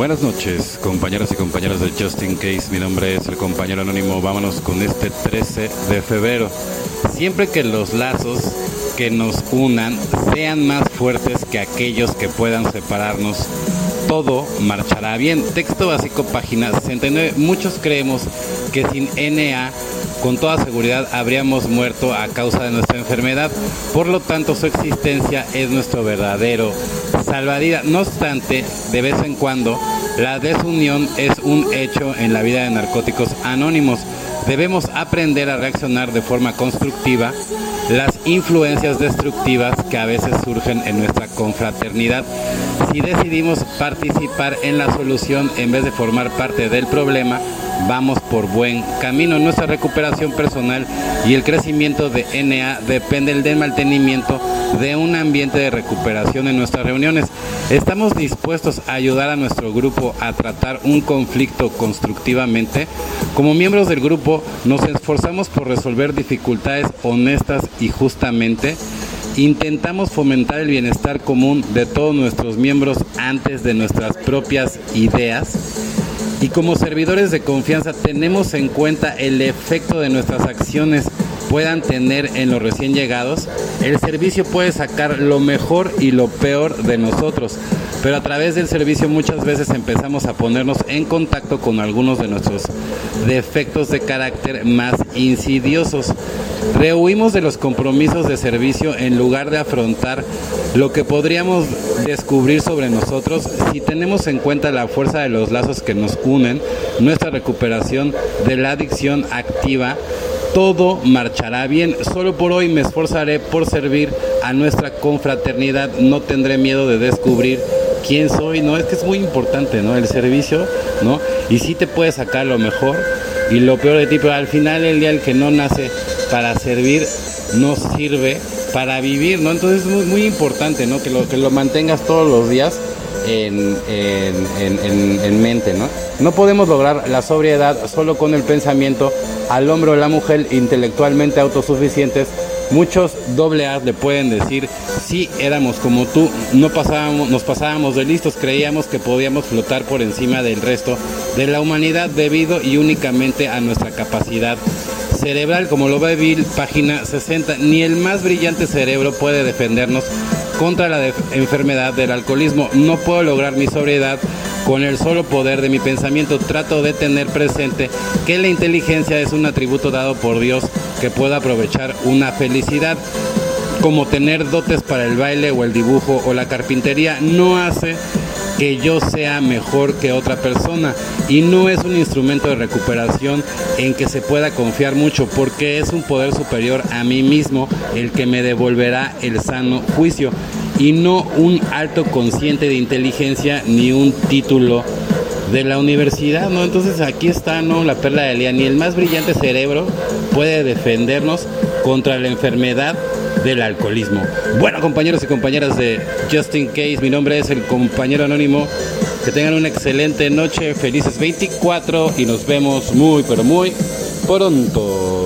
Buenas noches, compañeros y compañeras de Justin Case. Mi nombre es el compañero anónimo. Vámonos con este 13 de febrero. Siempre que los lazos que nos unan sean más fuertes que aquellos que puedan separarnos, todo marchará bien. Texto básico, página 69. Muchos creemos que sin NA con toda seguridad habríamos muerto a causa de nuestra enfermedad. Por lo tanto, su existencia es nuestro verdadero salvavidas. No obstante, de vez en cuando, la desunión es un hecho en la vida de narcóticos anónimos. Debemos aprender a reaccionar de forma constructiva las influencias destructivas que a veces surgen en nuestra confraternidad. Si decidimos participar en la solución en vez de formar parte del problema, vamos por buen camino. Nuestra recuperación personal y el crecimiento de NA dependen del mantenimiento de un ambiente de recuperación en nuestras reuniones. ¿Estamos dispuestos a ayudar a nuestro grupo a tratar un conflicto constructivamente? Como miembros del grupo nos esforzamos por resolver dificultades honestas y justamente. Intentamos fomentar el bienestar común de todos nuestros miembros antes de nuestras propias ideas y como servidores de confianza tenemos en cuenta el efecto de nuestras acciones puedan tener en los recién llegados, el servicio puede sacar lo mejor y lo peor de nosotros, pero a través del servicio muchas veces empezamos a ponernos en contacto con algunos de nuestros defectos de carácter más insidiosos. Rehuimos de los compromisos de servicio en lugar de afrontar lo que podríamos descubrir sobre nosotros si tenemos en cuenta la fuerza de los lazos que nos unen, nuestra recuperación de la adicción activa todo marchará bien. Solo por hoy me esforzaré por servir a nuestra confraternidad. No tendré miedo de descubrir quién soy, ¿no? Es que es muy importante, ¿no? El servicio, ¿no? Y sí te puede sacar lo mejor y lo peor de ti, pero al final el día el que no nace para servir no sirve para vivir, ¿no? Entonces es muy, importante, ¿no? Que lo, que lo mantengas todos los días en, en, mente, ¿no? No podemos lograr la sobriedad solo con el pensamiento al hombre o la mujer intelectualmente autosuficientes. Muchos doble A le pueden decir, si éramos como tú, no pasábamos, nos pasábamos de listos, creíamos que podíamos flotar por encima del resto de la humanidad debido y únicamente a nuestra capacidad cerebral, como lo ve Bill, página 60. Ni el más brillante cerebro puede defendernos contra la enfermedad del alcoholismo. No puedo lograr mi sobriedad con el solo poder de mi pensamiento. Trato de tener presente que la inteligencia es un atributo dado por Dios que pueda aprovechar una felicidad como tener dotes para el baile o el dibujo o la carpintería no hace que yo sea mejor que otra persona y no es un instrumento de recuperación en que se pueda confiar mucho porque es un poder superior a mí mismo el que me devolverá el sano juicio y no un alto consciente de inteligencia ni un título de la universidad, ¿no? Entonces aquí está, ¿no? La perla de día, ni el más brillante cerebro puede defendernos contra la enfermedad del alcoholismo. Bueno, compañeros y compañeras de Justin Case, mi nombre es el compañero anónimo. Que tengan una excelente noche, felices 24 y nos vemos muy, pero muy pronto.